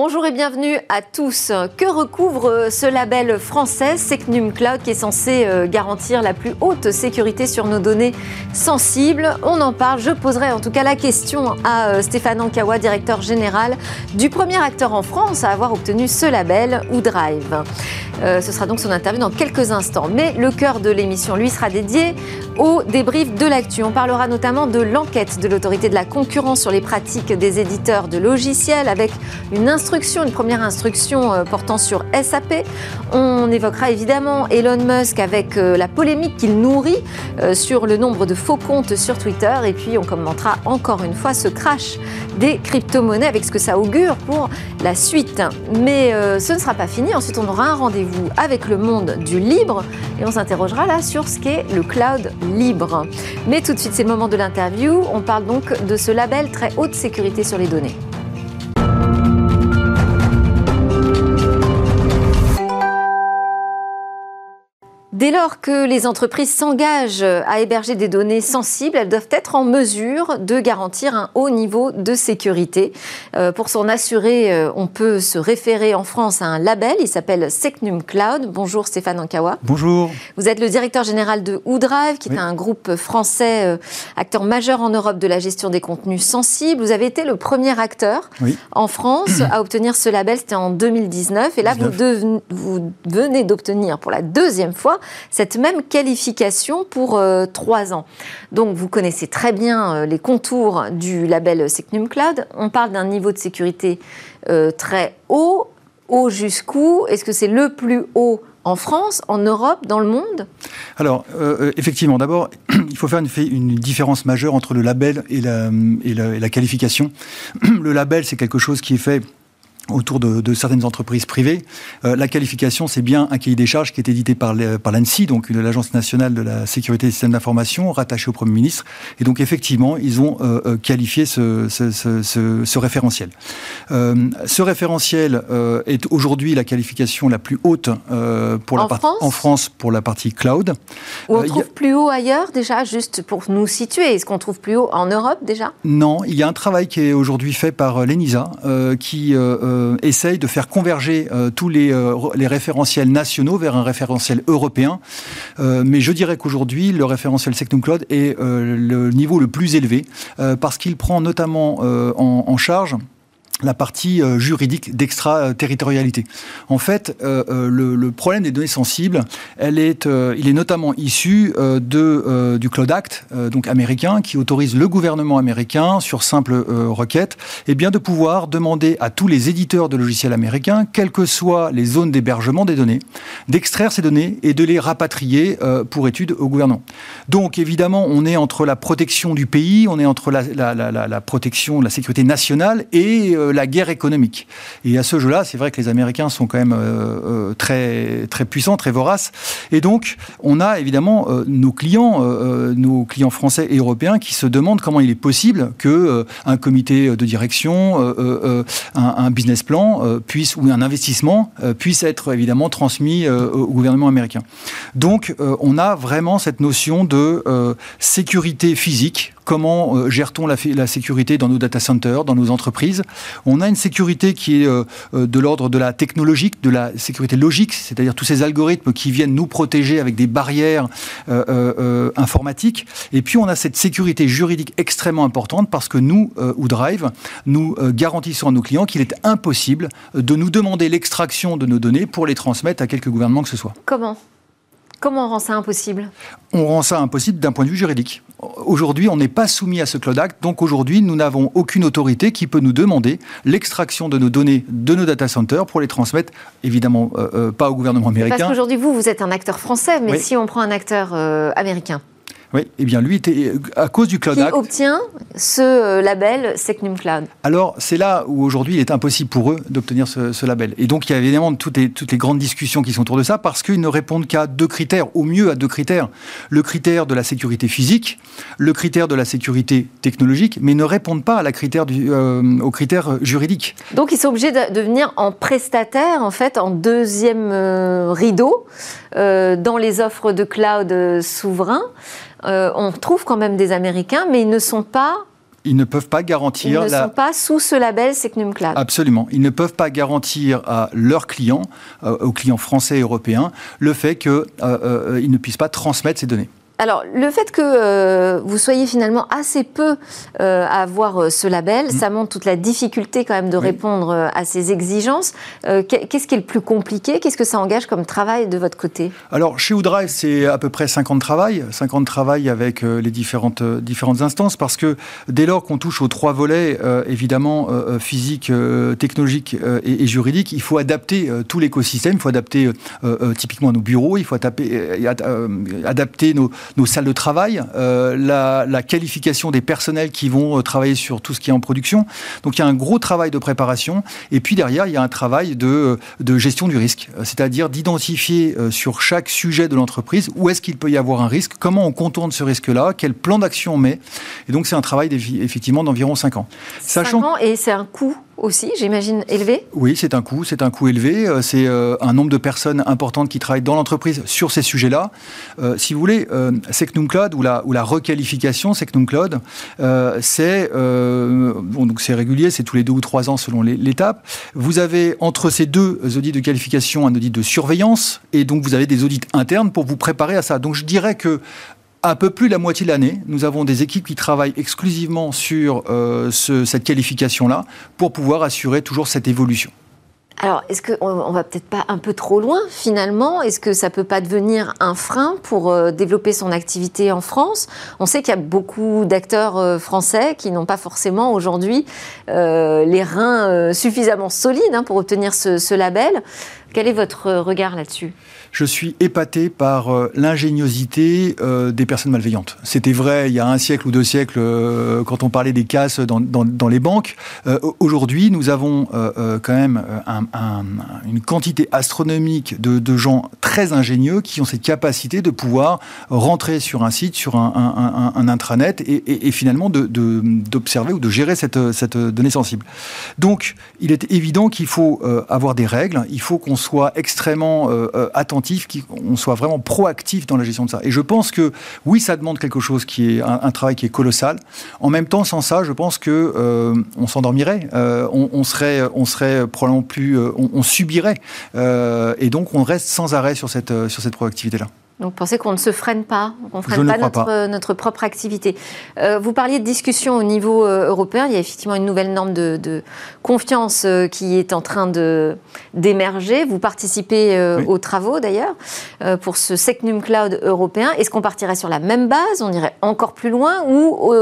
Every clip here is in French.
Bonjour et bienvenue à tous. Que recouvre ce label français? Secnum Cloud qui est censé euh, garantir la plus haute sécurité sur nos données sensibles On en parle. Je poserai en tout cas la question à euh, Stéphane Ankawa, directeur général du premier acteur en France à avoir obtenu ce label, OuDrive. Euh, ce sera donc son interview dans quelques instants. Mais le cœur de l'émission, lui, sera dédié au débrief de l'actu. On parlera notamment de l'enquête de l'autorité de la concurrence sur les pratiques des éditeurs de logiciels avec une instruction, une première instruction euh, portant sur SAP. On évoquera évidemment Elon Musk avec euh, la polémique qu'il nourrit sur le nombre de faux comptes sur Twitter. Et puis on commentera encore une fois ce crash des crypto-monnaies avec ce que ça augure pour la suite. Mais ce ne sera pas fini. Ensuite, on aura un rendez-vous avec le monde du libre et on s'interrogera là sur ce qu'est le cloud libre. Mais tout de suite, c'est le moment de l'interview. On parle donc de ce label très haute sécurité sur les données. Dès lors que les entreprises s'engagent à héberger des données sensibles, elles doivent être en mesure de garantir un haut niveau de sécurité. Euh, pour s'en assurer, euh, on peut se référer en France à un label, il s'appelle Secnum Cloud. Bonjour Stéphane Ankawa. Bonjour. Vous êtes le directeur général de OuDrive, qui est un groupe français, euh, acteur majeur en Europe de la gestion des contenus sensibles. Vous avez été le premier acteur en France à obtenir ce label, c'était en 2019. Et là, vous, vous venez d'obtenir pour la deuxième fois cette même qualification pour euh, trois ans. Donc vous connaissez très bien euh, les contours du label Secnum Cloud. On parle d'un niveau de sécurité euh, très haut. Haut jusqu'où? Est-ce que c'est le plus haut en France, en Europe, dans le monde? Alors, effectivement, d'abord, il faut faire une, différence majeure entre le label et la, et la qualification. Le label, c'est quelque chose qui est fait autour de, certaines entreprises privées. Euh, la qualification, c'est bien un cahier des charges qui est édité par l'ANSI, donc l'Agence nationale de la sécurité des systèmes d'information, rattachée au Premier ministre. Et donc, effectivement, ils ont euh, euh, qualifié ce, ce, référentiel. ce référentiel est aujourd'hui la qualification la plus haute pour en la France en France pour la partie cloud. on trouve plus haut ailleurs déjà, juste pour nous situer Est-ce qu'on trouve plus haut en Europe déjà? Non, il y a un travail qui est aujourd'hui fait par l'ENISA qui euh, essaye de faire converger euh, tous les, euh, les, référentiels nationaux vers un référentiel européen. mais je dirais qu'aujourd'hui, le référentiel Sectum Cloud est le niveau le plus élevé parce qu'il prend notamment en, en charge la partie euh, juridique d'extraterritorialité. En fait, euh, euh, le, problème des données sensibles, elle est, il est notamment issu de, du Cloud Act, donc américain, qui autorise le gouvernement américain, sur simple requête, eh bien de pouvoir demander à tous les éditeurs de logiciels américains, quelles que soient les zones d'hébergement des données, d'extraire ces données et de les rapatrier pour étude au gouvernement. Donc évidemment, on est entre la protection du pays, on est entre la, la, la, la protection de la sécurité nationale et la guerre économique. Et à ce jeu-là, c'est vrai que les Américains sont quand même euh, euh, très, très puissants, très voraces. Et donc, on a évidemment euh, nos clients, nos clients français et européens qui se demandent comment il est possible que un comité de direction, un, business plan puisse ou un investissement puisse être évidemment transmis au gouvernement américain. Donc, on a vraiment cette notion de sécurité physique comment euh, gère-t-on la, sécurité dans nos data centers, dans nos entreprises? On a une sécurité qui est euh, euh, de l'ordre de la technologique, de la sécurité logique, c'est-à-dire tous ces algorithmes qui viennent nous protéger avec des barrières informatiques. Et puis on a cette sécurité juridique extrêmement importante parce que nous, ou Drive, nous garantissons à nos clients qu'il est impossible de nous demander l'extraction de nos données pour les transmettre à quelque gouvernement que ce soit. Comment? Comment on rend ça impossible? On rend ça impossible d'un point de vue juridique. Aujourd'hui, on n'est pas soumis à ce Cloud Act, donc aujourd'hui, nous n'avons aucune autorité qui peut nous demander l'extraction de nos données de nos data centers pour les transmettre, évidemment, euh, euh, pas au gouvernement américain. Parce qu'aujourd'hui, vous, vous êtes un acteur français, mais si on prend un acteur euh, américain Oui, et eh bien lui était à cause du Cloud qui Act. obtient ce label Secnum Cloud Alors c'est là où aujourd'hui il est impossible pour eux d'obtenir ce, label. Et donc il y a évidemment toutes les, toutes les grandes discussions qui sont autour de ça parce qu'ils ne répondent qu'à deux critères, au mieux à deux critères. Le critère de la sécurité physique, le critère de la sécurité technologique, mais ne répondent pas à la critère du, euh, aux critères juridiques. Donc ils sont obligés de, venir en prestataire, en fait, en deuxième euh, rideau, euh, dans les offres de cloud souverains. On trouve quand même des Américains, mais ils ne sont pas ils ne peuvent pas garantir. Ils ne sont pas sous ce label Secnum Cloud. Absolument. Ils ne peuvent pas garantir à leurs clients, aux clients français et européens, le fait qu'ils ne puissent pas transmettre ces données. Alors, le fait que euh, vous soyez finalement assez peu euh, à avoir euh, ce label, mm. ça montre toute la difficulté quand même de répondre à ces exigences. Qu'est-ce qui est le plus compliqué? Qu'est-ce que ça engage comme travail de votre côté? Alors, chez Woodrive, c'est à peu près 50 travail, 50 travail avec les différentes, différentes instances, parce que dès lors qu'on touche aux trois volets, évidemment, physique, technologique et, juridique, il faut adapter tout l'écosystème, il faut adapter typiquement nos bureaux, il faut adapter nos nos salles de travail, euh, la, qualification des personnels qui vont euh, travailler sur tout ce qui est en production. Donc il y a un gros travail de préparation. Et puis derrière, il y a un travail de, de gestion du risque, euh, c'est-à-dire d'identifier sur chaque sujet de l'entreprise où est-ce qu'il peut y avoir un risque, comment on contourne ce risque-là, quel plan d'action on met. Et donc c'est un travail effectivement d'environ 5 ans. 5 ans et c'est un coût aussi, j'imagine, élevé Oui, c'est un coût, c'est un coût élevé. Euh, c'est euh, un nombre de personnes importantes qui travaillent dans l'entreprise sur ces sujets-là. Euh, si vous voulez, Secnum Cloud ou la, ou la requalification Secnum Cloud, c'est bon, c'est régulier, c'est tous les deux ou trois ans selon l'étape. Vous avez entre ces deux audits de qualification un audit de surveillance et donc vous avez des audits internes pour vous préparer à ça. Donc je dirais que un peu plus de la moitié de l'année, nous avons des équipes qui travaillent exclusivement sur euh, cette qualification-là pour pouvoir assurer toujours cette évolution. Alors, est-ce qu'on va peut-être pas un peu trop loin finalement? Est-ce que ça peut pas devenir un frein pour euh, développer son activité en France? On sait qu'il y a beaucoup d'acteurs euh, français qui n'ont pas forcément aujourd'hui les reins suffisamment solides hein, pour obtenir ce label. Quel est votre regard là-dessus? Je suis épaté par euh, l'ingéniosité euh, des personnes malveillantes. C'était vrai il y a un siècle ou deux siècles euh, quand on parlait des casses dans, les banques. Aujourd'hui, nous avons quand même une quantité astronomique de, de, gens très ingénieux qui ont cette capacité de pouvoir rentrer sur un site, sur un, intranet et, finalement d'observer ou de gérer cette, cette donnée sensible. Donc, il est évident qu'il faut avoir des règles, il faut qu'on soit extrêmement attentif qu'on soit vraiment proactif dans la gestion de ça. Et je pense que oui, ça demande quelque chose qui est un, travail qui est colossal. En même temps, sans ça, je pense que euh, on s'endormirait, euh, on, serait, on serait probablement plus, euh, on, subirait, et donc on reste sans arrêt sur cette sur cette proactivité là. Donc, pensez qu'on ne se freine pas, qu'on ne freine pas notre, notre, propre activité. Euh, vous parliez de discussion au niveau euh, européen. Il y a effectivement une nouvelle norme de, confiance euh, qui est en train d'émerger. Vous participez aux travaux d'ailleurs pour ce Secnum Cloud européen. Est-ce qu'on partirait sur la même base? On irait encore plus loin ou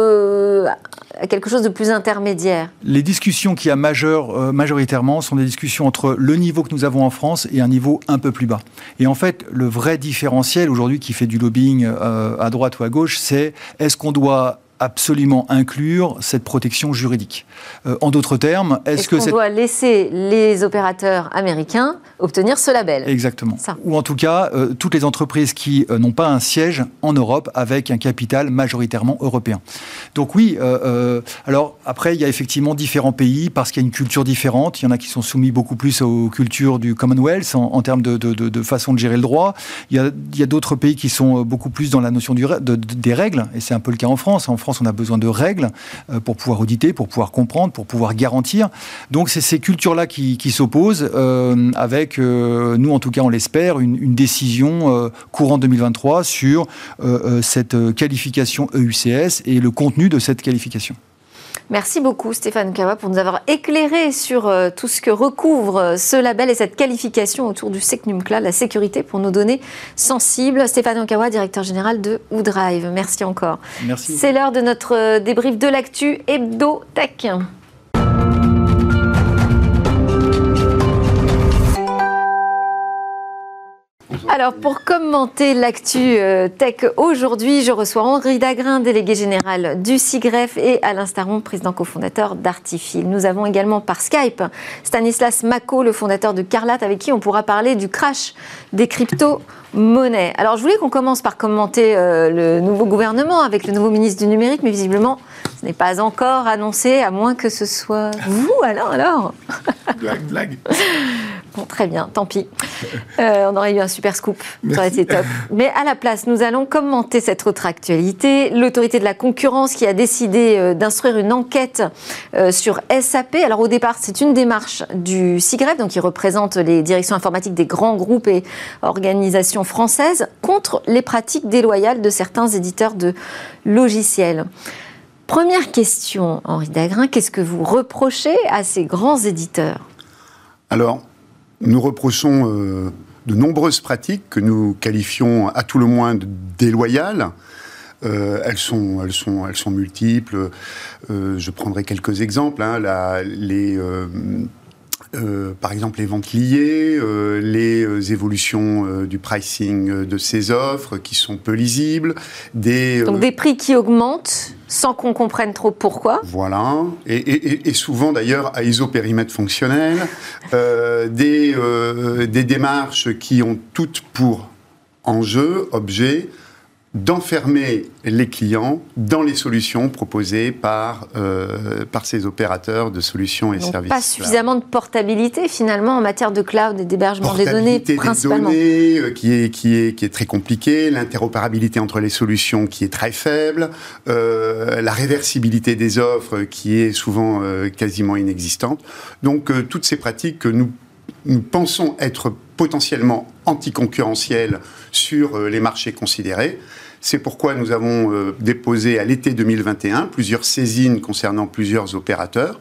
à quelque chose de plus intermédiaire? Les discussions qui a majeur, majoritairement sont des discussions entre le niveau que nous avons en France et un niveau un peu plus bas. Et en fait, le vrai différentiel aujourd'hui qui fait du lobbying euh, à droite ou à gauche, c'est est-ce qu'on doit absolument inclure cette protection juridique. Euh, en d'autres termes, est-ce que qu'on doit laisser les opérateurs américains obtenir ce label? Exactement. Ou en tout cas, euh, toutes les entreprises qui euh, n'ont pas un siège en Europe avec un capital majoritairement européen. Donc oui, alors après, il y a effectivement différents pays parce qu'il y a une culture différente. Il y en a qui sont soumis beaucoup plus aux cultures du Commonwealth en, termes de, façon de gérer le droit. Il y a, d'autres pays qui sont beaucoup plus dans la notion du, des règles, et c'est un peu le cas en France. En France, on a besoin de règles euh, pour pouvoir auditer, pour pouvoir comprendre, pour pouvoir garantir. Donc, c'est ces cultures-là qui, s'opposent, euh, avec, euh, nous en tout cas, on l'espère, une, décision courant 2023 sur cette qualification EUCS et le contenu de cette qualification. Merci beaucoup Stéphane Kawa pour nous avoir éclairé sur euh, tout ce que recouvre euh, ce label et cette qualification autour du SecNumCla, la sécurité pour nos données sensibles. Stéphane Kawa, directeur général de Woodrive. Merci encore. Merci. C'est l'heure de notre euh, débrief de l'actu Hebdo Tech. Alors, pour commenter l'actu euh, tech aujourd'hui, je reçois Henri Dagrin, délégué général du SIGREF, et Alain Staron, président cofondateur d'Artifil. Nous avons également par Skype Stanislas Mako, le fondateur de Carlat, avec qui on pourra parler du crash des cryptos monnaie. Alors, je voulais qu'on commence par commenter euh, le nouveau gouvernement avec le nouveau ministre du numérique, mais visiblement, n'est pas encore annoncé, à moins que ce soit vous, Alain, alors Blague, blague. Bon, très bien, tant pis. Euh, on aurait eu un super scoop, ça aurait été top. Mais à la place, nous allons commenter cette autre actualité. L'autorité de la concurrence qui a décidé euh, d'instruire une enquête sur SAP. Alors au départ, c'est une démarche du CIGREF, donc qui représente les directions informatiques des grands groupes et organisations française contre les pratiques déloyales de certains éditeurs de logiciels. Première question, Henri Dagrin, qu'est-ce que vous reprochez à ces grands éditeurs? Alors, nous reprochons euh, de nombreuses pratiques que nous qualifions à tout le moins de déloyales. Euh, elles, sont, multiples. Euh, je prendrai quelques exemples. Hein. les euh, par exemple les ventes liées, euh, les euh, évolutions du pricing de ces offres qui sont peu lisibles, des donc des prix qui augmentent sans qu'on comprenne trop pourquoi. Voilà, et, souvent d'ailleurs à isopérimètre fonctionnel, des, des démarches qui ont toutes pour enjeu, objet, d'enfermer les clients dans les solutions proposées par, euh, par ces opérateurs de solutions et Donc services. Pas suffisamment de portabilité finalement en matière de cloud et d'hébergement des données principalement. Des données, euh, qui, est, qui, est, qui est très compliqué, l'interopérabilité entre les solutions qui est très faible, euh, la réversibilité des offres qui est souvent quasiment inexistante. Donc toutes ces pratiques que nous, nous pensons être potentiellement anticoncurrentielles sur les marchés considérés, c'est pourquoi nous avons euh, déposé à l'été 2021 plusieurs saisines concernant plusieurs opérateurs,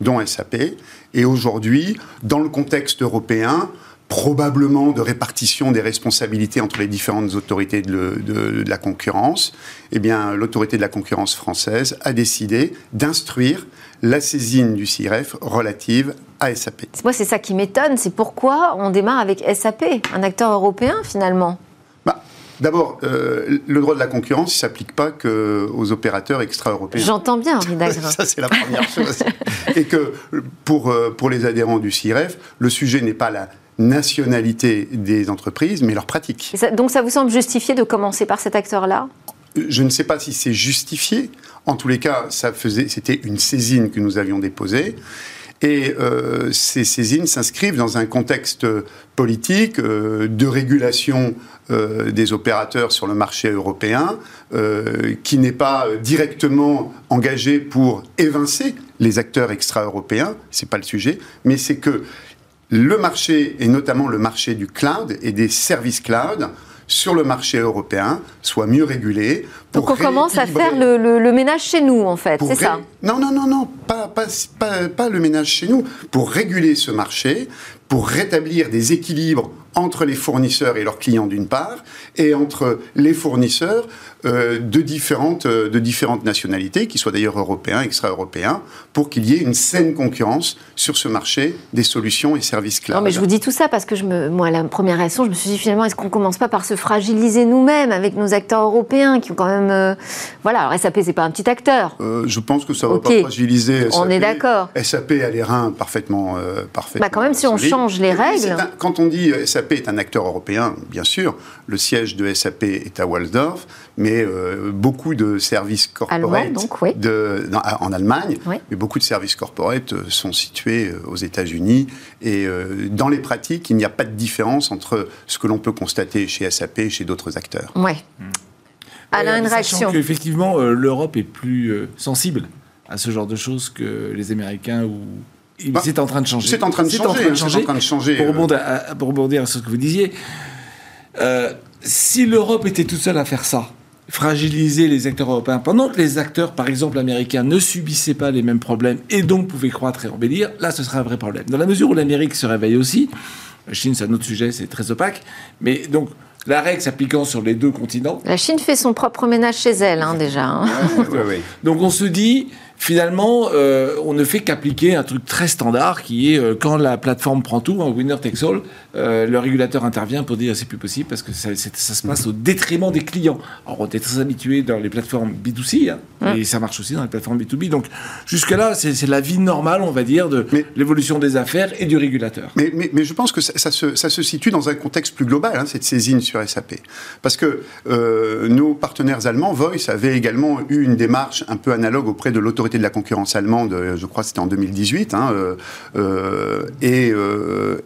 dont SAP. Et aujourd'hui, dans le contexte européen, probablement de répartition des responsabilités entre les différentes autorités de, la concurrence, eh bien, l'autorité de la concurrence française a décidé d'instruire la saisine du CIREF relative à SAP. Moi, c'est ça qui m'étonne, c'est pourquoi on démarre avec SAP, un acteur européen finalement D'abord, euh, le droit de la concurrence, ne s'applique pas qu'aux opérateurs extra-européens. J'entends bien, Henri Ça, c'est la première chose. Et que pour, euh, pour les adhérents du CIREF, le sujet n'est pas la nationalité des entreprises, mais leur pratique. donc ça vous semble justifié de commencer par cet acteur-là? Je ne sais pas si c'est justifié. En tous les cas, ça faisait, c'était une saisine que nous avions déposée. Et euh, ces saisines s'inscrivent dans un contexte politique euh, de régulation euh, des opérateurs sur le marché européen, qui n'est pas directement engagé pour évincer les acteurs extra-européens, c'est pas le sujet, mais c'est que le marché, et notamment le marché du cloud et des services cloud, sur le marché européen soit mieux régulé. Donc on commence à faire le, ménage chez nous, en fait, c'est ça? Non, non, non, non, pas, pas, pas, pas le ménage chez nous. Pour réguler ce marché, pour rétablir des équilibres entre les fournisseurs et leurs clients d'une part, et entre les fournisseurs euh, de, différentes, euh, de différentes nationalités, qui soient d'ailleurs européens, extra-européens, pour qu'il y ait une saine concurrence sur ce marché des solutions et services cloud. Non, mais je vous dis tout ça parce que je me, moi, la première réaction, je me suis dit finalement, est-ce qu'on commence pas par se fragiliser nous-mêmes avec nos acteurs européens qui ont quand même, euh, voilà, alors SAP c'est pas un petit acteur. je pense que ça va pas fragiliser. SAP. On est d'accord. SAP a les reins parfaitement, parfaitement. Bah quand même, si on change les règles. quand on dit SAP est un acteur européen, bien sûr, le siège de SAP est à Walsdorf, mais euh, beaucoup de services corporate en Allemagne, mais beaucoup de services corporate euh, sont situés euh, aux États-Unis. Et dans les pratiques, il n'y a pas de différence entre ce que l'on peut constater chez SAP et chez d'autres acteurs. Ouais. Hmm. Alain, une réaction. Effectivement, l'Europe est plus sensible à ce genre de choses que les Américains ou bah, c'est en train de changer. C'est en train de changer. En train de changer. Pour, rebondir à, ce que vous disiez, si l'Europe était toute seule à faire ça, fragiliser les acteurs européens, pendant que les acteurs, par exemple américains, ne subissaient pas les mêmes problèmes et donc pouvaient croître et embellir, là ce serait un vrai problème. Dans la mesure où l'Amérique se réveille aussi, la Chine c'est un autre sujet, c'est très opaque, mais donc la règle s'appliquant sur les deux continents. La Chine fait son propre ménage chez elle, hein, déjà. Hein. Donc on se dit, finalement, euh, on ne fait qu'appliquer un truc très standard qui est euh, quand la plateforme prend tout, en winner takes all, euh, le régulateur intervient pour dire c'est plus possible parce que ça, se passe au détriment des clients. Alors on est très habitué dans les plateformes B2C hein, et ça marche aussi dans les plateformes B2B. Donc jusque-là, c'est la vie normale, on va dire, de l'évolution des affaires et du régulateur. Mais, mais, je pense que ça, se, ça, se, situe dans un contexte plus global, hein, cette saisine sur SAP. Parce que nos partenaires allemands, Voice, avaient également eu une démarche un peu analogue auprès de l'autorité de la concurrence allemande, euh, je crois que c'était en 2018, hein, euh, euh, et,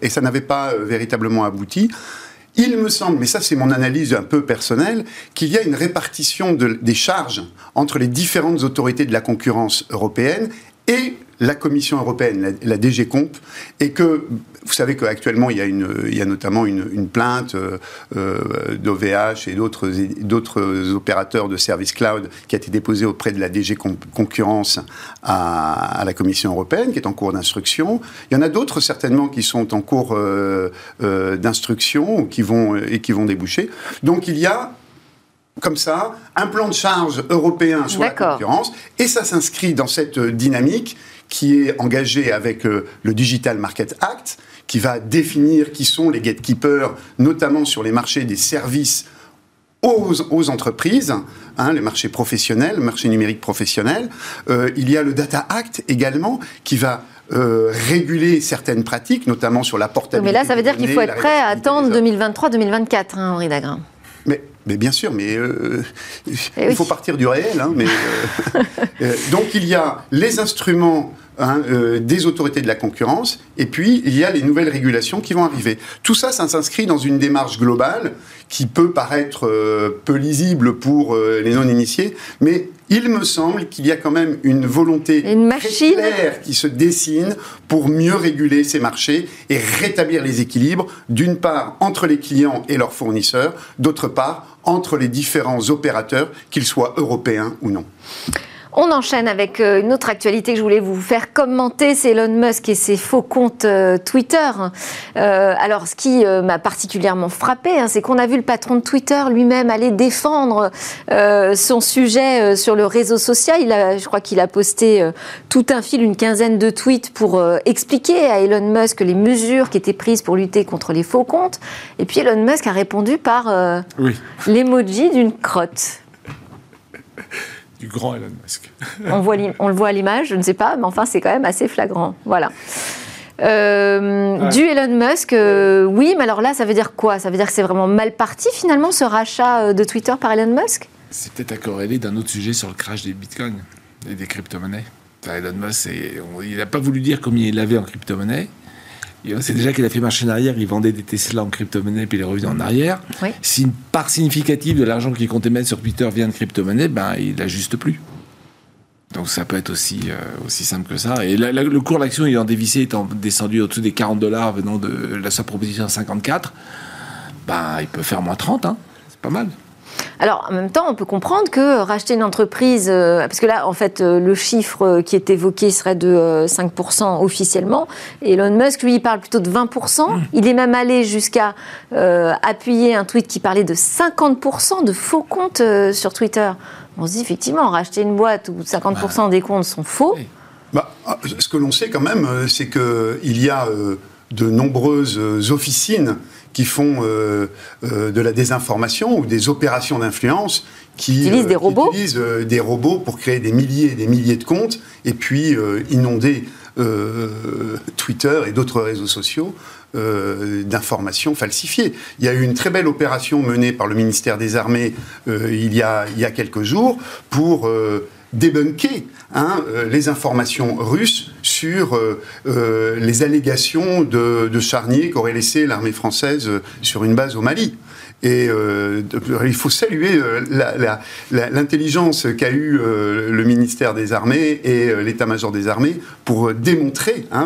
et, ça n'avait pas véritablement abouti. Il me semble, mais ça c'est mon analyse un peu personnelle, qu'il y a une répartition de, des charges entre les différentes autorités de la concurrence européenne et la Commission européenne, la, DG Comp, et que vous savez qu'actuellement il y a, une, il y a notamment une, plainte euh, euh d'OVH et d'autres, opérateurs de services cloud qui a été déposée auprès de la DG Concurrence à, la Commission européenne, qui est en cours d'instruction. Il y en a d'autres certainement qui sont en cours euh, euh, d'instruction qui vont, et qui vont déboucher. Donc il y a comme ça, un plan de charge européen sur la concurrence, et ça s'inscrit dans cette dynamique qui est engagée avec euh, le Digital Market Act, qui va définir qui sont les gatekeepers, notamment sur les marchés des services aux, entreprises, hein, les marchés professionnels, le marché numérique professionnel. Euh, il y a le Data Act également, qui va euh, réguler certaines pratiques, notamment sur la portabilité. Mais là, ça veut dire qu'il faut être prêt à attendre 2023-2024, hein, Henri Dagrin. Mais mais bien sûr, mais euh, eh il faut partir du réel. Hein, mais, euh, donc il y a les instruments hein, des autorités de la concurrence, et puis il y a les nouvelles régulations qui vont arriver. Tout ça, ça s'inscrit dans une démarche globale qui peut paraître peu lisible pour les non-initiés, mais il me semble qu'il y a quand même une volonté une machine. claire qui se dessine pour mieux réguler ces marchés et rétablir les équilibres, d'une part entre les clients et leurs fournisseurs, d'autre part entre les différents opérateurs, qu'ils soient européens ou non. On enchaîne avec euh, une autre actualité que je voulais vous faire commenter, c'est Elon Musk et ses faux comptes euh, Twitter. Euh, alors, ce qui m'a particulièrement frappé, hein, c'est qu'on a vu le patron de Twitter lui-même aller défendre son sujet sur le réseau social. Il a, je crois qu'il a posté tout un fil, une quinzaine de tweets pour expliquer à Elon Musk les mesures qui étaient prises pour lutter contre les faux comptes. Et puis Elon Musk a répondu par l'emoji d'une crotte grand Elon Musk. on, voit on le voit à l'image, je ne sais pas, mais enfin, c'est quand même assez flagrant. Voilà. Euh, du Elon Musk, euh, oui, mais alors là, ça veut dire quoi? Ça veut dire que c'est vraiment mal parti finalement ce rachat euh, de Twitter par Elon Musk? C'est peut-être à corréler d'un autre sujet sur le crash des bitcoins et des crypto-monnaies. Elon Musk, il n'a pas voulu dire combien il avait en crypto-monnaie. C'est déjà qu'il a fait marcher en arrière, il vendait des Tesla en crypto-monnaie, puis il est revenu en arrière. Si une part significative de l'argent qu'il comptait mettre sur Twitter vient de crypto-monnaie, ben, il n'ajuste plus. Donc ça peut être aussi, euh, aussi simple que ça. Et le cours de l'action ayant dévissé, étant descendu au-dessus des 40 dollars venant de la, sa proposition à 54, ben, il peut faire moins 30, hein. c'est pas mal. Alors, en même temps, on peut comprendre que racheter une entreprise, euh, parce que là, en fait, euh, le chiffre euh, qui est évoqué serait de 5% officiellement. Elon Musk, lui, il parle plutôt de 20%. Mmh. Il est même allé jusqu'à appuyer un tweet qui parlait de 50% de faux comptes sur Twitter. On se dit, effectivement, racheter une boîte où 50% des comptes sont faux. Bah, ah, ce que l'on sait quand même, c'est qu'il y a de nombreuses officines qui font euh, euh, de la désinformation ou des opérations d'influence qui utilisent, des, euh, robots. utilisent des robots pour créer des milliers et des milliers de comptes et puis inonder Twitter et d'autres réseaux sociaux d'informations falsifiées. Il y a eu une très belle opération menée par le ministère des Armées il, y a, il y a quelques jours pour débunker hein, euh, les informations russes sur euh, euh, les allégations de, de charniers qu'aurait laissé l'armée française sur une base au Mali. Et euh, il faut saluer euh, l'intelligence qu'a eu euh, le ministère des Armées et l'état-major des Armées pour démontrer, hein,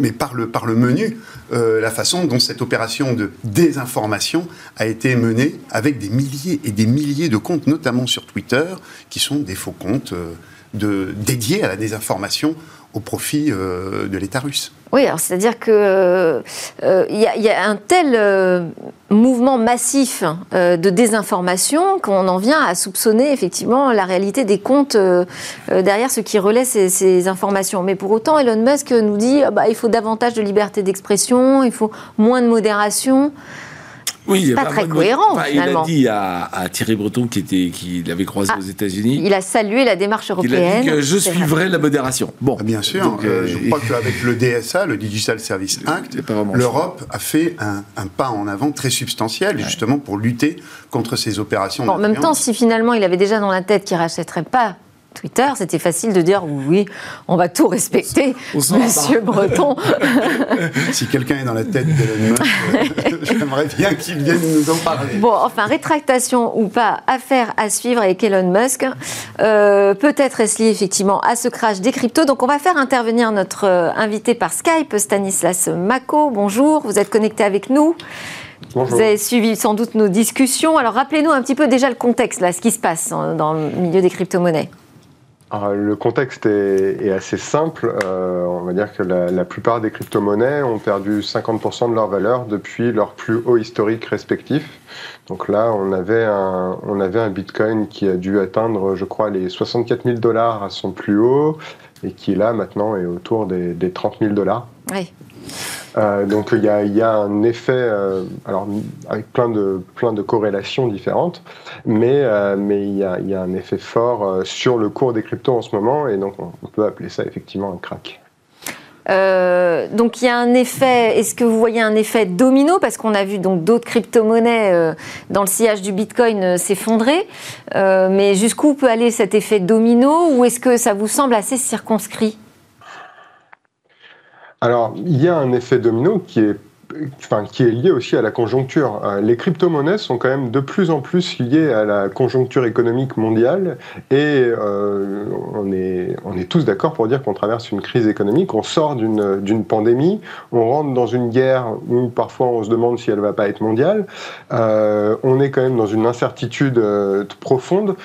mais par le, menu, la façon dont cette opération de désinformation a été menée avec des milliers et des milliers de comptes, notamment sur Twitter, qui sont des faux comptes dédiés à la désinformation au profit de l'État russe. Oui, c'est-à-dire que il y, a un tel mouvement massif euh, de désinformation qu'on en vient à soupçonner effectivement la réalité des comptes euh, euh, derrière ceux qui relaient ces, informations. Mais pour autant, Elon Musk nous dit qu'il bah, il faut davantage de liberté d'expression, il faut moins de modération. Oui, pas très cohérent. il a dit à, Thierry Breton, qui, était, qui l'avait croisé ah, aux États-Unis. Il a salué la démarche européenne. Il a dit que je suivrai la modération. Bon, ah, bien sûr. Euh, je crois qu'avec le DSA, le Digital Service Act, l'Europe a fait un, pas en avant très substantiel, justement pour lutter contre ces opérations. en même temps, si finalement il avait déjà dans la tête qu'il rachèterait pas Twitter, c'était facile de dire oui, on va tout respecter, Monsieur Breton. si quelqu'un est dans la tête d'Elon Musk, euh, j'aimerais bien qu'il vienne nous en parler. Bon, enfin, rétractation ou pas, affaire à suivre avec Elon Musk. Euh, peut-être est-ce lié effectivement à ce crash des cryptos. Donc, on va faire intervenir notre euh, invité par Skype, Stanislas Mako. Bonjour, vous êtes connecté avec nous. Bonjour. Vous avez suivi sans doute nos discussions. Alors rappelez-nous un petit peu déjà le contexte, là, ce qui se passe dans le milieu des crypto-monnaies. Le contexte est, assez simple. Euh, on va dire que la, plupart des crypto-monnaies ont perdu 50% de leur valeur depuis leur plus haut historique respectif. Donc là, on avait, un, on avait un Bitcoin qui a dû atteindre, je crois, les 64 000 dollars à son plus haut et qui là maintenant est autour des, des 30 000 dollars. Oui. Euh, donc il y, a, un effet, euh, alors avec plein de, plein de corrélations différentes, mais, euh, mais il, y a, y, a, un effet fort sur le cours des cryptos en ce moment, et donc on, peut appeler ça effectivement un crack. Donc il y a un effet. Est-ce que vous voyez un effet domino? Parce qu'on a vu donc d'autres crypto-monnaies dans le sillage du Bitcoin s'effondrer, mais jusqu'où peut aller cet effet domino? Ou est-ce que ça vous semble assez circonscrit? Alors, il y a un effet domino qui est Enfin, qui est lié aussi à la conjoncture. Euh, les crypto-monnaies sont quand même de plus en plus liées à la conjoncture économique mondiale et euh, on, est, on est tous d'accord pour dire qu'on traverse une crise économique, on sort d'une pandémie, on rentre dans une guerre où parfois on se demande si elle va pas être mondiale, euh, on est quand même dans une incertitude profonde.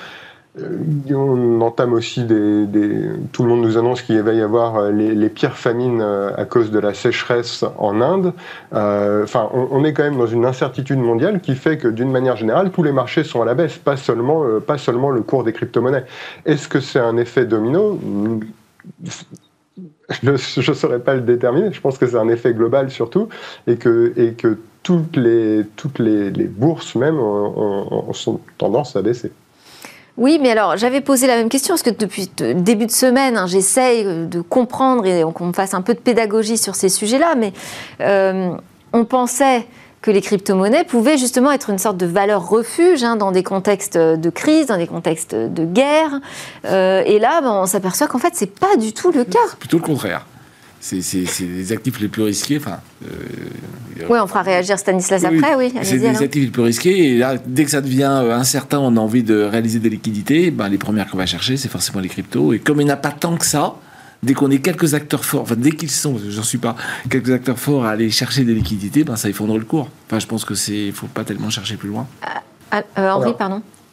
Euh, on entame aussi des, Tout le monde nous annonce qu'il va y avoir euh, les, pires famines euh, à cause de la sécheresse en Inde. Enfin, on, est quand même dans une incertitude mondiale qui fait que, d'une manière générale, tous les marchés sont à la baisse, pas seulement, pas seulement le cours des crypto-monnaies. Est-ce que c'est un effet domino? Je ne saurais pas le déterminer. Je pense que c'est un effet global surtout, et que, et que toutes les, toutes les, bourses même ont, ont tendance à baisser. Oui, mais alors j'avais posé la même question parce que depuis le début de semaine, hein, j'essaye euh, de comprendre et qu'on fasse un peu de pédagogie sur ces sujets-là, mais euh, on pensait que les crypto-monnaies pouvaient justement être une sorte de valeur refuge hein, dans des contextes de crise, dans des contextes de guerre. Euh, et là, ben, on s'aperçoit qu'en fait, c'est pas du tout le cas. Plutôt le contraire c'est les actifs les plus risqués. Enfin, euh, oui, on fera réagir Stanislas après, oui. c'est les actifs les plus risqués. Et là, dès que ça devient euh, incertain, on a envie de réaliser des liquidités. Ben, les premières qu'on va chercher, c'est forcément les cryptos. Et comme il n'y a pas tant que ça, dès qu'on est quelques acteurs forts, enfin dès qu'ils sont, j'en suis pas, quelques acteurs forts à aller chercher des liquidités, ben ça effondre le cours. Enfin, je pense que c'est, faut pas tellement chercher plus loin. Ah, euh, Henri, pardon.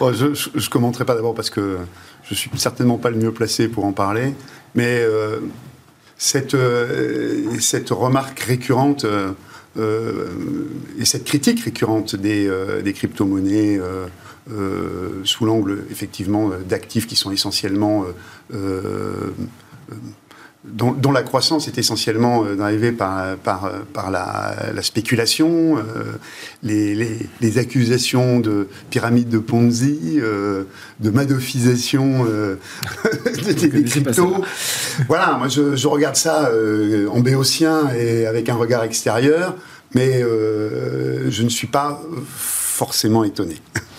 je, ne commenterai pas d'abord parce que je suis certainement pas le mieux placé pour en parler. Mais euh, cette, euh, cette remarque récurrente euh, et cette critique récurrente des, des crypto-monnaies sous l'angle effectivement d'actifs qui sont essentiellement dont, la croissance est essentiellement euh, drivée par, par, par la, spéculation, euh, les, accusations de pyramide de Ponzi, euh, de madophisation des, cryptos. Voilà, moi je, regarde ça en béotien et avec un regard extérieur, mais je ne suis pas forcément étonné.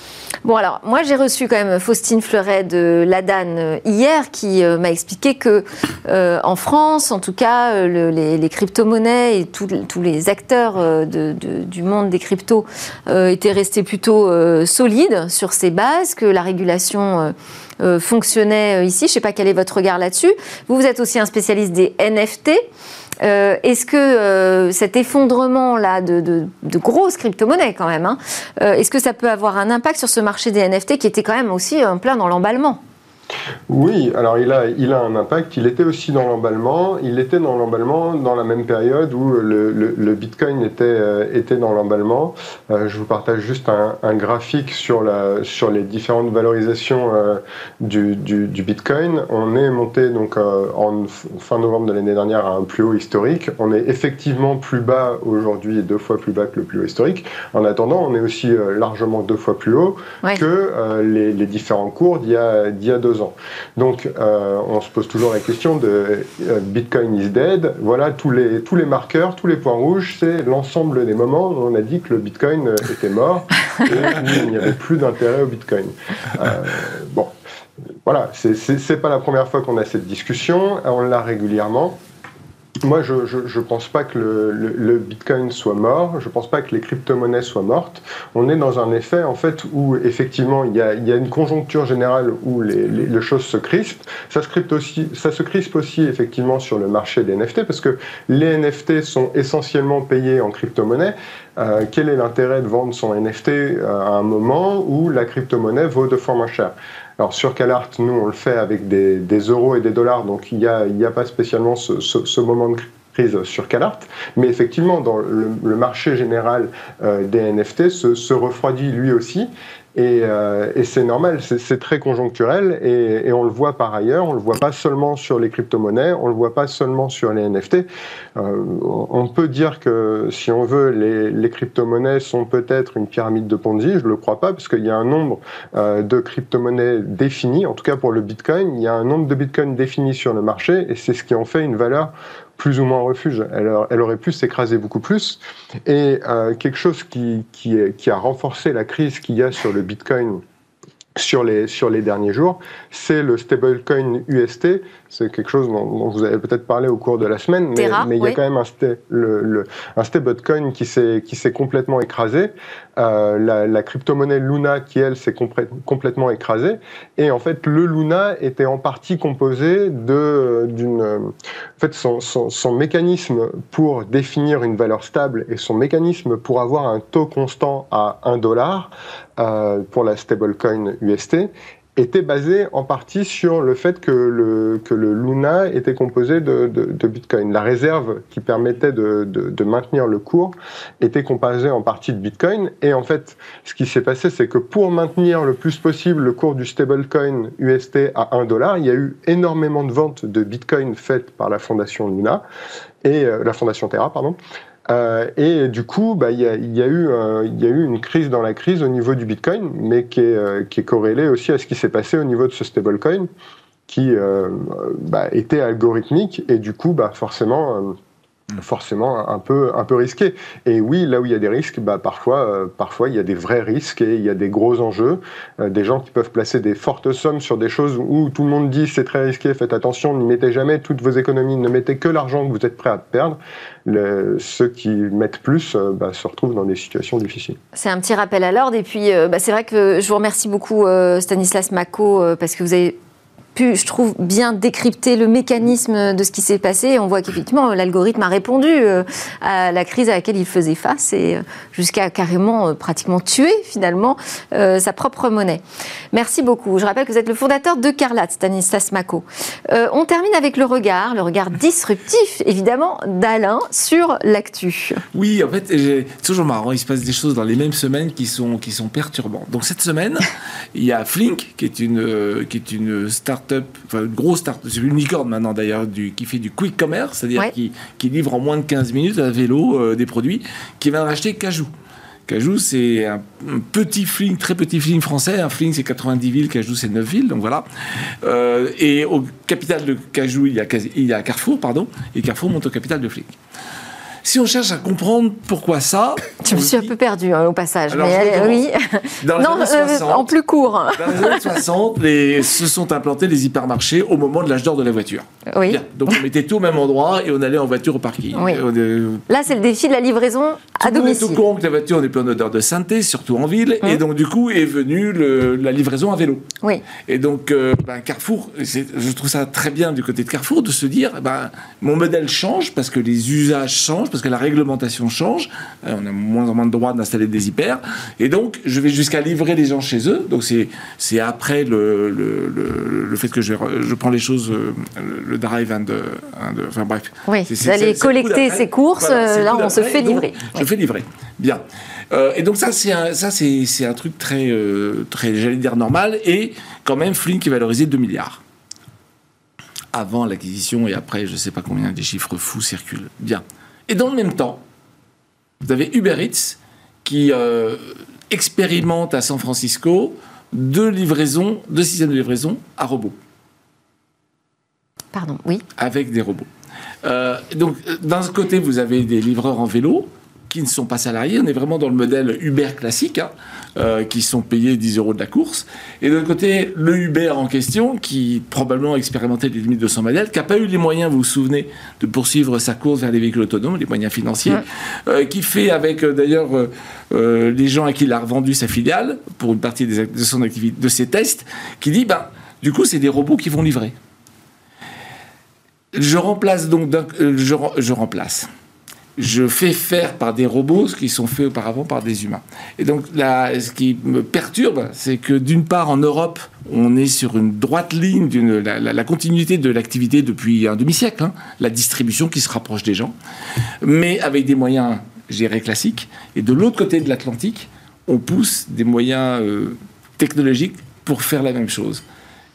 Bon, alors, moi, j'ai reçu quand même Faustine Fleuret de l'ADAN euh, hier qui euh, m'a expliqué que, euh, en France, en tout cas, les, crypto-monnaies et tous les acteurs du monde des cryptos étaient restés plutôt solides sur ces bases, que la régulation fonctionnait ici. Je ne sais pas quel est votre regard là-dessus. Vous, vous êtes aussi un spécialiste des NFT. Euh, est-ce que euh, cet effondrement-là de, grosses crypto-monnaies, quand même, hein, euh, est-ce que ça peut avoir un impact sur ce marché des NFT qui était quand même aussi plein dans l'emballement? Oui, alors il a, il a un impact. Il était aussi dans l'emballement. Il était dans l'emballement dans la même période où le, le, Bitcoin était, euh, était dans l'emballement. Euh, je vous partage juste un, un, graphique sur, la, sur les différentes valorisations euh, du, du, du, Bitcoin. On est monté donc en fin novembre de l'année dernière à un plus haut historique. On est effectivement plus bas aujourd'hui, deux fois plus bas que le plus haut historique. En attendant, on est aussi largement deux fois plus haut que les, les, différents cours d'il y, a, y a deux ans. Donc, euh, on se pose toujours la question de euh, Bitcoin is dead. Voilà tous les, tous les marqueurs, tous les points rouges, c'est l'ensemble des moments où on a dit que le Bitcoin euh, était mort et il n'y avait plus d'intérêt au Bitcoin. bon, voilà, c'est pas la première fois qu'on a cette discussion, on l'a régulièrement. Moi, je ne pense pas que le, Bitcoin soit mort, je ne pense pas que les crypto-monnaies soient mortes. On est dans un effet, en fait, où effectivement, il y a, une conjoncture générale où les, choses se crispent. Ça se, aussi, ça se crispe aussi, effectivement, sur le marché des NFT, parce que les NFT sont essentiellement payés en crypto-monnaie. Euh, quel est l'intérêt de vendre son NFT euh, à un moment où la crypto-monnaie vaut deux fois moins cher? Alors sur CalArt, nous on le fait avec des, euros et des dollars, donc il n'y a, pas spécialement ce, moment de crise sur CalArt, mais effectivement dans le, marché général euh, des NFT se, refroidit lui aussi, euh, et, c'est normal, c'est très conjoncturel et, on le voit par ailleurs, on le voit pas seulement sur les crypto-monnaies, on le voit pas seulement sur les NFT. Euh, on peut dire que si on veut, les, crypto-monnaies sont peut-être une pyramide de Ponzi, je le crois pas parce qu'il y a un nombre euh, de crypto-monnaies définies, en tout cas pour le Bitcoin, il y a un nombre de Bitcoin définis sur le marché et c'est ce qui en fait une valeur plus ou moins refuge. Elle, elle aurait pu s'écraser beaucoup plus. Et euh, quelque chose qui, qui, qui, a renforcé la crise qu'il y a sur le Bitcoin sur les, sur les derniers jours, c'est le stablecoin UST. C'est quelque chose dont, vous avez peut-être parlé au cours de la semaine, mais, mais il y a quand même un, le, le, un stablecoin qui s'est complètement écrasé. Euh, la, la crypto-monnaie Luna qui, elle, s'est complètement écrasée. Et en fait, le Luna était en partie composé d'une... En fait, son, son, son mécanisme pour définir une valeur stable et son mécanisme pour avoir un taux constant à 1 dollar pour la stablecoin UST était basé en partie sur le fait que le, que le Luna était composé de, de, de Bitcoin. La réserve qui permettait de, de, maintenir le cours était composée en partie de Bitcoin. Et en fait, ce qui s'est passé, c'est que pour maintenir le plus possible le cours du stablecoin UST à 1 dollar, il y a eu énormément de ventes de Bitcoin faites par la fondation Luna et euh, la fondation Terra, pardon. Euh, et du coup, bah, il y, a, y, eu, euh, y a eu une crise dans la crise au niveau du Bitcoin, mais qui est, euh, qui est corrélée aussi à ce qui s'est passé au niveau de ce stablecoin, qui bah, était algorithmique, et du coup, bah, forcément forcément un peu, un peu risqué. Et oui, là où il y a des risques, bah, parfois, euh, parfois il y a des vrais risques et il y a des gros enjeux. Euh, des gens qui peuvent placer des fortes sommes sur des choses où tout le monde dit c'est très risqué, faites attention, ne mettez jamais toutes vos économies, ne mettez que l'argent que vous êtes prêt à perdre. Ceux qui mettent plus euh, bah, se retrouvent dans des situations difficiles. C'est un petit rappel à l'ordre. Et puis, bah, c'est vrai que je vous remercie beaucoup, Stanislas Mako, parce que vous avez pu, je trouve, bien décrypter le mécanisme de ce qui s'est passé. on voit qu'effectivement, l'algorithme a répondu euh, à la crise à laquelle il faisait face et euh, jusqu'à carrément euh, pratiquement tuer finalement sa propre monnaie. Merci beaucoup. Je rappelle que vous êtes le fondateur de Carlat, Stanislas Mako. on termine avec le regard, le regard disruptif, évidemment, d'Alain sur l'actu. Oui, en fait, c'est toujours marrant. Il se passe des choses dans les mêmes semaines qui sont, qui sont perturbantes. Donc cette semaine, il y a Flink, qui est une, qui est une start enfin une grosse start c'est une licorne maintenant d'ailleurs, qui fait du quick commerce, c'est-à-dire qui, livre en moins de 15 minutes à vélo euh, des produits, qui vient racheter Cajou. Cajou, c'est un, petit fling, très petit fling français. Un fling, c'est 90 villes, Cajou, c'est 9 villes, donc voilà. Euh, et au capital de Cajou, il y, a, il y a Carrefour, pardon, et Carrefour monte au capital de Fling. Si on cherche à comprendre pourquoi ça. Tu me suis un peu perdu hein, au passage. mais oui. Dans non, euh, en plus court. Dans les années 60, se sont implantés les hypermarchés au moment de l'âge d'or de la voiture. Oui. Donc on mettait tout au même endroit et on allait en voiture au parking. Oui. Là, c'est le défi de la livraison à tout est domicile. courant que la voiture n'est plus en odeur de sainteté, surtout en ville, et donc du coup est venue le- la livraison à vélo. Oui. Et donc, euh, ben, Carrefour, je trouve ça très bien du côté de Carrefour de se dire, ben, mon modèle change parce que les usages changent, parce que la réglementation change. Euh, on a moins en moins de droits d'installer des hyper. Et donc, je vais jusqu'à livrer les gens chez eux. Donc, c'est après le, le, le, le fait que je, je prends les choses, euh, le, drive and, euh, and, enfin bref. Oui, vous allez collecter ses courses, Voilà, là, on se fait Donc, livrer. Je fais livrer. Bien. Euh, et donc ça, c'est un, ça c'est, c'est un truc très, euh, très, j'allais dire normal, et quand même Flynn qui est valorisé 2 milliards. Avant l'acquisition et après, je sais pas combien des chiffres fous circulent. Bien. Et dans le même temps, vous avez Uber Eats qui euh, expérimente à San Francisco deux livraisons, deux systèmes de livraison à robots Pardon, oui. avec des robots. Euh, donc, euh, d'un côté, vous avez des livreurs en vélo qui ne sont pas salariés. On est vraiment dans le modèle Uber classique, hein, euh, qui sont payés 10 euros de la course. Et de l'autre côté, le Uber en question, qui probablement a expérimenté les limites de son modèle, qui n'a pas eu les moyens, vous vous souvenez, de poursuivre sa course vers les véhicules autonomes, les moyens financiers, euh, qui fait avec euh, d'ailleurs euh, les gens à qui il a revendu sa filiale pour une partie des, de son activité, de ses tests, qui dit, ben, du coup, c'est des robots qui vont livrer. Je remplace donc, je remplace. Je fais faire par des robots ce qui sont faits auparavant par des humains. Et donc là, ce qui me perturbe, c'est que d'une part en Europe, on est sur une droite ligne d'une la, la- la continuité de l'activité depuis un demi-siècle, hein, la distribution qui se rapproche des gens, mais avec des moyens, dirais classiques. Et de l'autre côté de l'Atlantique, on pousse des moyens euh, technologiques pour faire la même chose.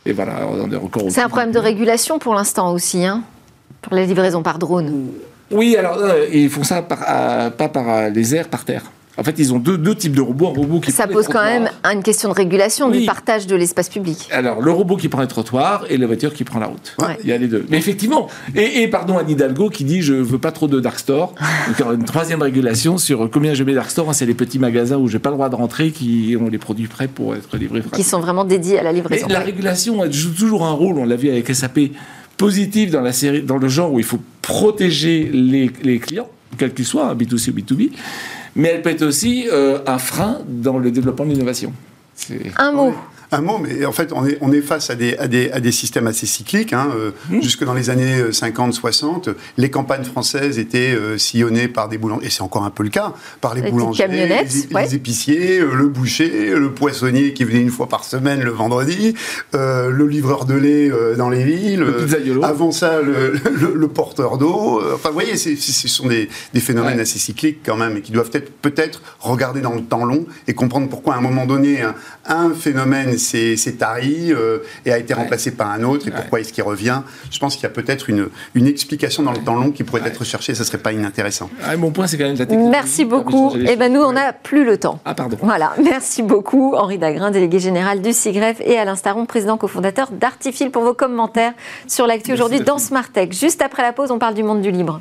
Et voilà, on est encore. C'est un problème de régulation pour l'instant aussi, hein, pour les livraisons par drone. Oui, alors euh, ils font ça par, euh, pas par euh, les airs, par terre. En fait, ils ont deux, deux types de robots. Un robot qui Ça pose quand même une question de régulation Oui. du partage de l'espace public. Alors, le robot qui prend les trottoirs et la voiture qui prend la route. Ouais. Il y a les deux. Mais effectivement, et, et pardon Anne Hidalgo qui dit je veux pas trop de dark store. Donc, il y aura une troisième régulation sur combien je mets dark store. C'est les petits magasins où j'ai pas le droit de rentrer qui ont les produits prêts pour être livrés. Qui sont vraiment dédiés à la Mais livraison. la régulation elle joue toujours un rôle, on l'a vu avec SAP, positif dans, la série, dans le genre où il faut protéger les, les clients, quels qu'ils soient, hein, B2C ou B2B, mais elle peut être aussi euh, un frein dans le développement de l'innovation. Un mot. Un mot, mais en fait, on est, on est face à des, à, des, à des systèmes assez cycliques. Hein, euh, Mmh. Jusque dans les années 50-60, les campagnes françaises étaient euh, sillonnées par des boulangers, et c'est encore un peu le cas, par les Les boulangers, camionnettes, les, ouais. les épiciers, euh, le boucher, le poissonnier qui venait une fois par semaine le vendredi, euh, le livreur de lait euh, dans les villes. Le euh, avant ça, le, le- le porteur d'eau. euh, Enfin, vous voyez, ce sont des, des phénomènes Ouais. assez cycliques quand même, et qui doivent être peut-être regardés dans le temps long et comprendre pourquoi à un moment donné, un, un phénomène s'est tari euh, et a été Ouais. remplacé par un autre, et pourquoi est-ce qu'il revient? Je pense qu'il y a peut-être une, une explication dans le temps long qui pourrait être cherchée, ça serait pas inintéressant. Ah, mon point, c'est quand même la technologie. Merci beaucoup. Eh ben nous, on n'a plus le temps. Ah, pardon. Voilà, merci beaucoup Henri Dagrin, délégué général du CIGREF et Alain Staron, président cofondateur d'Artifil pour vos commentaires sur l'actu Merci, aujourd'hui dans. Smart Tech. Juste après la pause, on parle du monde du libre.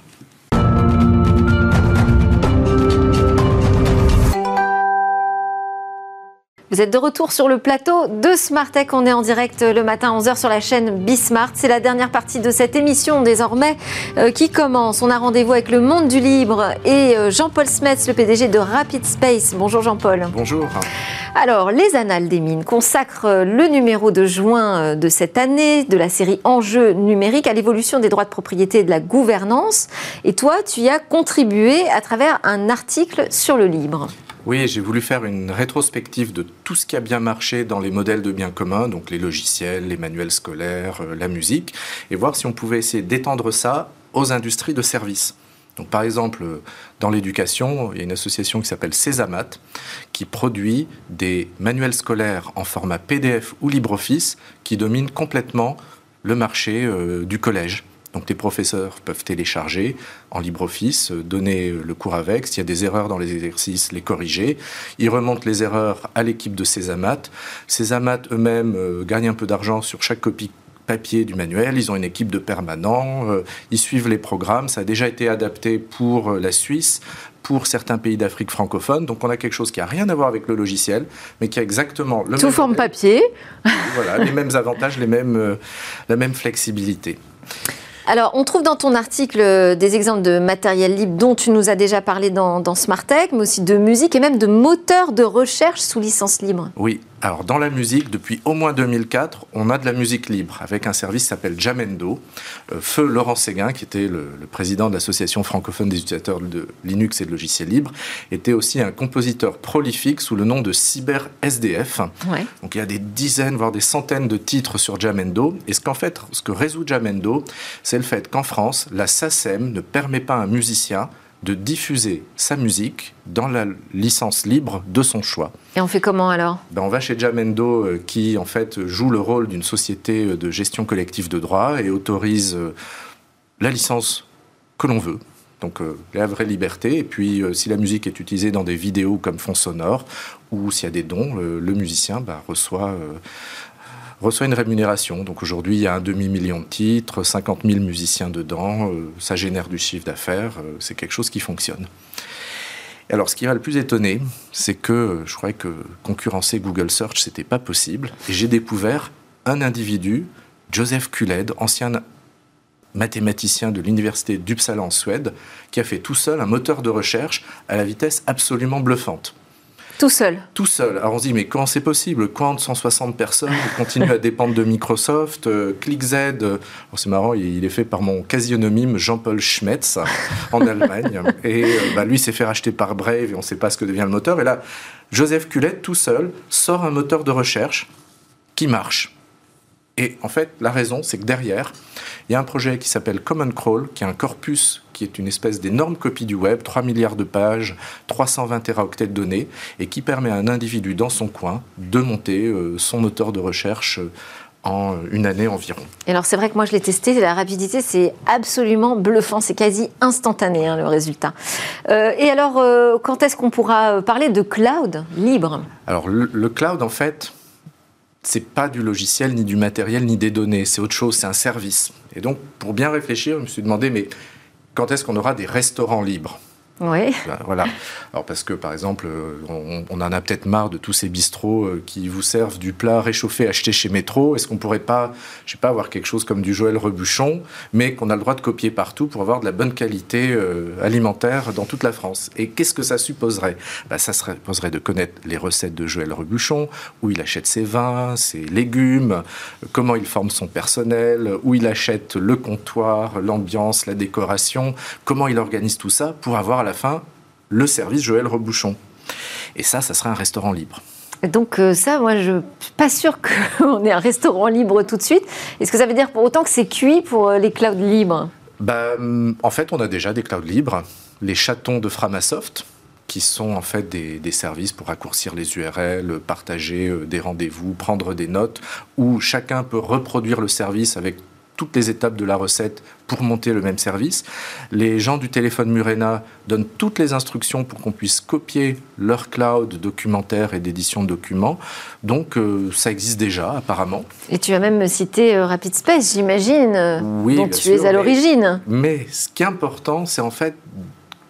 Vous êtes de retour sur le plateau de Smart Tech. On est en direct le matin à 11h sur la chaîne Bismart. C'est la dernière partie de cette émission désormais euh, qui commence. On a rendez-vous avec le monde du libre et euh, Jean-Paul Smets, le PDG de Rapid Space. Bonjour Jean-Paul. Bonjour. Alors, les Annales des Mines consacrent euh, le numéro de juin euh, de cette année de la série Enjeux numériques à l'évolution des droits de propriété et de la gouvernance. Et toi, tu y as contribué à travers un article sur le libre. Oui, j'ai voulu faire une rétrospective de tout ce qui a bien marché dans les modèles de biens communs, donc les logiciels, les manuels scolaires, euh, la musique, et voir si on pouvait essayer d'étendre ça aux industries de services. Donc, par exemple, euh, dans l'éducation, il y a une association qui s'appelle Césamat qui produit des manuels scolaires en format PDF ou LibreOffice qui dominent complètement le marché euh, du collège. Donc les professeurs peuvent télécharger en LibreOffice, euh, donner le cours avec, s'il y a des erreurs dans les exercices, les corriger. Ils remontent les erreurs à l'équipe de Césamat. Césamat eux-mêmes euh, gagnent un peu d'argent sur chaque copie papier du manuel, ils ont une équipe de permanents, euh, ils suivent les programmes, ça a déjà été adapté pour euh, la Suisse, pour certains pays d'Afrique francophone, donc on a quelque chose qui n'a rien à voir avec le logiciel, mais qui a exactement le Sous même forme papier. voilà, les mêmes avantages, les mêmes, euh, la même flexibilité. Alors, on trouve dans ton article euh, des exemples de matériel libre dont tu nous as déjà parlé dans, dans Tech, mais aussi de musique et même de moteurs de recherche sous licence libre. Oui, alors dans la musique, depuis au moins 2004, on a de la musique libre avec un service qui s'appelle Jamendo. Euh, Feu Laurent Séguin, qui était le, président de l'association francophone des utilisateurs de Linux et de logiciels libres, était aussi un compositeur prolifique sous le nom de Cyber SDF. Donc il y a des dizaines, voire des centaines de titres sur Jamendo. Et ce qu'en fait, ce que résout Jamendo, c'est le fait qu'en France, la SACEM ne permet pas à un musicien de diffuser sa musique dans la licence libre de son choix. Et on fait comment alors? Ben On va chez Jamendo euh, qui en fait joue le rôle d'une société euh, de gestion collective de droits et autorise euh, la licence que l'on veut. Donc la vraie liberté. Et puis si la musique est utilisée dans des vidéos comme fond sonore ou s'il y a des dons, le, musicien ben, reçoit reçoit une rémunération. Donc aujourd'hui, il y a un demi-million de titres, 50 000 musiciens dedans, euh, ça génère du chiffre d'affaires, euh, c'est quelque chose qui fonctionne. alors, ce qui m'a le plus étonné, c'est que je croyais que concurrencer Google Search, c'était pas possible. Et j'ai découvert un individu, Joseph Kuled, ancien mathématicien de l'université d'Uppsala en Suède, qui a fait tout seul un moteur de recherche à la vitesse absolument bluffante. Tout seul Tout seul. Alors on se dit, mais comment c'est possible? Quant 160 personnes continue à dépendre de Microsoft. Euh, ClickZ, euh, c'est marrant, il, est fait par mon quasi-anonyme Jean-Paul Schmetz en Allemagne. Et euh, bah, lui s'est fait racheter par Brave et on ne sait pas ce que devient le moteur. Et là, Joseph Cullet, tout seul, sort un moteur de recherche qui marche. Et en fait, la raison, c'est que derrière, il y a un projet qui s'appelle Common Crawl, qui est un corpus qui est une espèce d'énorme copie du web, 3 milliards de pages, 320 téraoctets de données, et qui permet à un individu dans son coin de monter euh, son moteur de recherche euh, en une année environ. Et alors c'est vrai que moi je l'ai testé, la rapidité c'est absolument bluffant, c'est quasi instantané hein, le résultat. Euh, et alors quand est-ce qu'on pourra parler de cloud libre? Alors le, cloud en fait, c'est pas du logiciel, ni du matériel, ni des données. C'est autre chose, c'est un service. Et donc, pour bien réfléchir, je me suis demandé, mais quand est-ce qu'on aura des restaurants libres? Oui. Voilà. Alors parce que par exemple, euh, on, en a peut-être marre de tous ces bistrots euh, qui vous servent du plat réchauffé acheté chez Métro. Est-ce qu'on pourrait pas, je sais pas, avoir quelque chose comme du Joël Rebuchon, mais qu'on a le droit de copier partout pour avoir de la bonne qualité euh, alimentaire dans toute la France? Et qu'est-ce que ça supposerait? Bah, Ça supposerait de connaître les recettes de Joël Rebuchon, où il achète ses vins, ses légumes, comment il forme son personnel, où il achète le comptoir, l'ambiance, la décoration, comment il organise tout ça pour avoir la fin le service Joël Rebouchon. Et ça, ça serait un restaurant libre. Donc euh, ça, moi, je suis pas sûre qu'on ait un restaurant libre tout de suite. Est-ce que ça veut dire pour autant que c'est cuit pour euh, les clouds libres? Bah, En fait, on a déjà des clouds libres. Les chatons de Framasoft, qui sont en fait des, des, services pour raccourcir les URL, partager euh, des rendez-vous, prendre des notes, où chacun peut reproduire le service avec toutes les étapes de la recette pour monter le même service. Les gens du téléphone Murena donnent toutes les instructions pour qu'on puisse copier leur cloud documentaire et d'édition de documents. Donc euh, ça existe déjà apparemment. Et tu as même cité euh, Rapid Space, j'imagine, euh, dont tu es à l'origine. Mais, ce qui est important, c'est en fait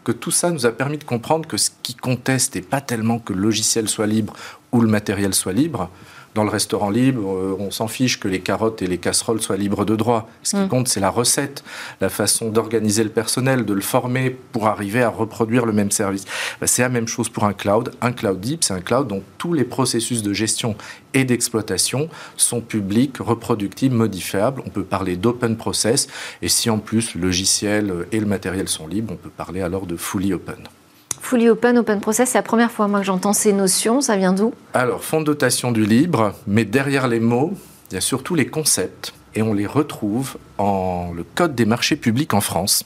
que tout ça nous a permis de comprendre que ce qui conteste n'est pas tellement que le logiciel soit libre ou le matériel soit libre, dans le restaurant libre, euh, on s'en fiche que les carottes et les casseroles soient libres de droit. Ce qui mm. compte, c'est la recette, la façon d'organiser le personnel, de le former pour arriver à reproduire le même service. Bah, c'est la même chose pour un cloud. Un cloud deep, c'est un cloud dont tous les processus de gestion et d'exploitation sont publics, reproductibles, modifiables. On peut parler d'open process. Et si en plus le logiciel et le matériel sont libres, on peut parler alors de fully open. Fully Open, Open Process, c'est la première fois moi que j'entends ces notions. Ça vient d'où? Alors, fonds de dotation du libre, mais derrière les mots, il y a surtout les concepts et on les retrouve en le Code des marchés publics en France.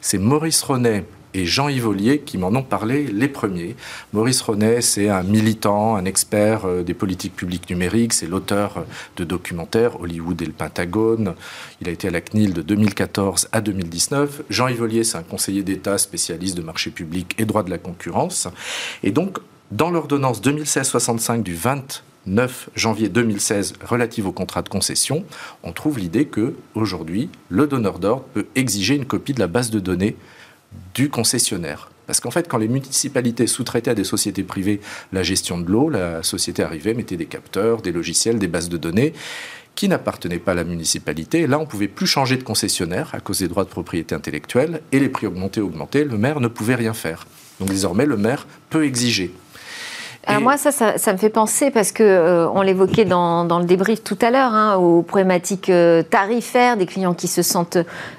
C'est Maurice Ronet et Jean Yves qui m'en ont parlé les premiers. Maurice Ronet, c'est un militant, un expert euh, des politiques publiques numériques, c'est l'auteur euh, de documentaires Hollywood et le Pentagone. Il a été à la CNIL de 2014 à 2019. Jean Yves c'est un conseiller d'État spécialiste de marché public et droit de la concurrence. Et donc, dans l'ordonnance 2016-65 du 29 janvier 2016 relative au contrat de concession, on trouve l'idée que aujourd'hui, le donneur d'ordre peut exiger une copie de la base de données du concessionnaire. Parce qu'en fait, quand les municipalités sous-traitaient à des sociétés privées la gestion de l'eau, la société arrivait, mettait des capteurs, des logiciels, des bases de données. qui n'appartenaient pas à la municipalité. Et là, on pouvait plus changer de concessionnaire à cause des droits de propriété intellectuelle et les prix augmentaient, augmentaient. Le maire ne pouvait rien faire. Donc désormais, le maire peut exiger. Alors moi, ça, ça, me fait penser, parce que euh, on l'évoquait dans, le débrief tout à l'heure, hein, aux problématiques euh, tarifaires des clients qui se sentent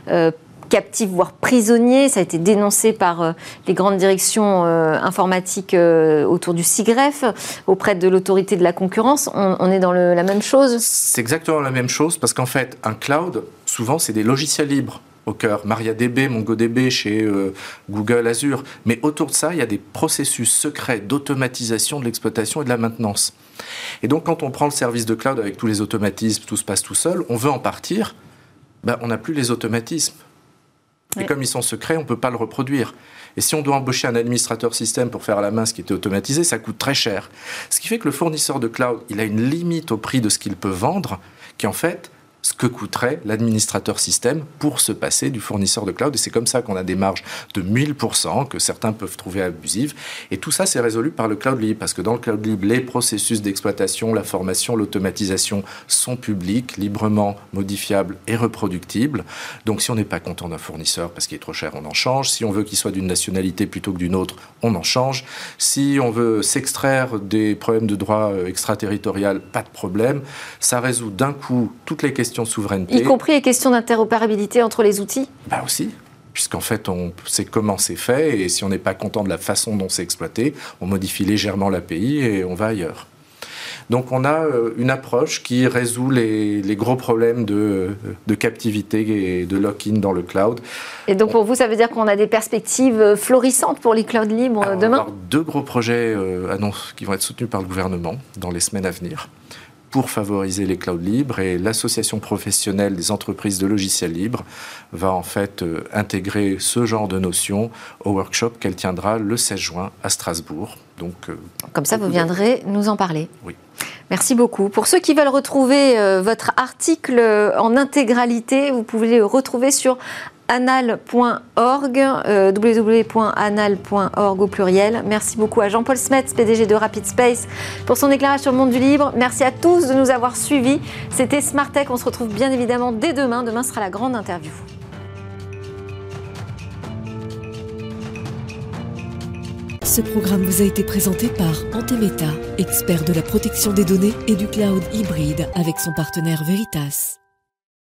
euh, captifs, voire prisonniers. Ça a été dénoncé par les grandes directions informatiques autour du SIGREF, auprès de l'autorité de la concurrence. On, est dans la même chose? C'est exactement la même chose, parce qu'en fait, un cloud, souvent, c'est des logiciels libres au cœur, MariaDB, MongoDB chez euh, Google Azure. Mais autour de ça, il y a des processus secrets d'automatisation de l'exploitation et de la maintenance. Et donc, quand on prend le service de cloud avec tous les automatismes, tout se passe tout seul, on veut en partir, ben, on n'a plus les automatismes. Et comme ils sont secrets, on ne peut pas le reproduire. Et si on doit embaucher un administrateur système pour faire à la main ce qui était automatisé, ça coûte très cher. Ce qui fait que le fournisseur de cloud, il a une limite au prix de ce qu'il peut vendre, qui en fait ce que coûterait l'administrateur système pour se passer du fournisseur de cloud. Et c'est comme ça qu'on a des marges de 1000% que certains peuvent trouver abusives. Et tout ça, c'est résolu par le cloud libre, parce que dans le cloud libre, les processus d'exploitation, la formation, l'automatisation sont publics, librement modifiables et reproductibles. Donc si on n'est pas content d'un fournisseur parce qu'il est trop cher, on en change. Si on veut qu'il soit d'une nationalité plutôt que d'une autre, on en change. Si on veut s'extraire des problèmes de droit euh, extraterritorial, pas de problème. Ça résout d'un coup toutes les questions de souveraineté. Y compris les questions d'interopérabilité entre les outils Bah aussi puisqu'en fait, on sait comment c'est fait, et si on n'est pas content de la façon dont c'est exploité, on modifie légèrement l'API et on va ailleurs. Donc on a euh, une approche qui résout les, gros problèmes de, captivité et de lock-in dans le cloud. Et donc pour vous, ça veut dire qu'on a des perspectives florissantes pour les clouds libres demain On va avoir deux gros projets euh, qui vont être soutenus par le gouvernement dans les semaines à venir pour favoriser les clouds libres et l'association professionnelle des entreprises de logiciels libres va en fait euh, intégrer ce genre de notions au workshop qu'elle tiendra le 16 juin à Strasbourg. Donc, euh, Comme ça, vous viendrez nous en parler. Oui. Merci beaucoup. Pour ceux qui veulent retrouver euh, votre article en intégralité, vous pouvez le retrouver sur anal.org, euh, www.anal.org au pluriel. Merci beaucoup à Jean-Paul Smets, PDG de Rapid Space, pour son éclairage sur le monde du libre. Merci à tous de nous avoir suivis. C'était Smart Tech. On se retrouve bien évidemment dès demain. Demain sera la grande interview. Ce programme vous a été présenté par Antemeta, expert de la protection des données et du cloud hybride avec son partenaire Veritas.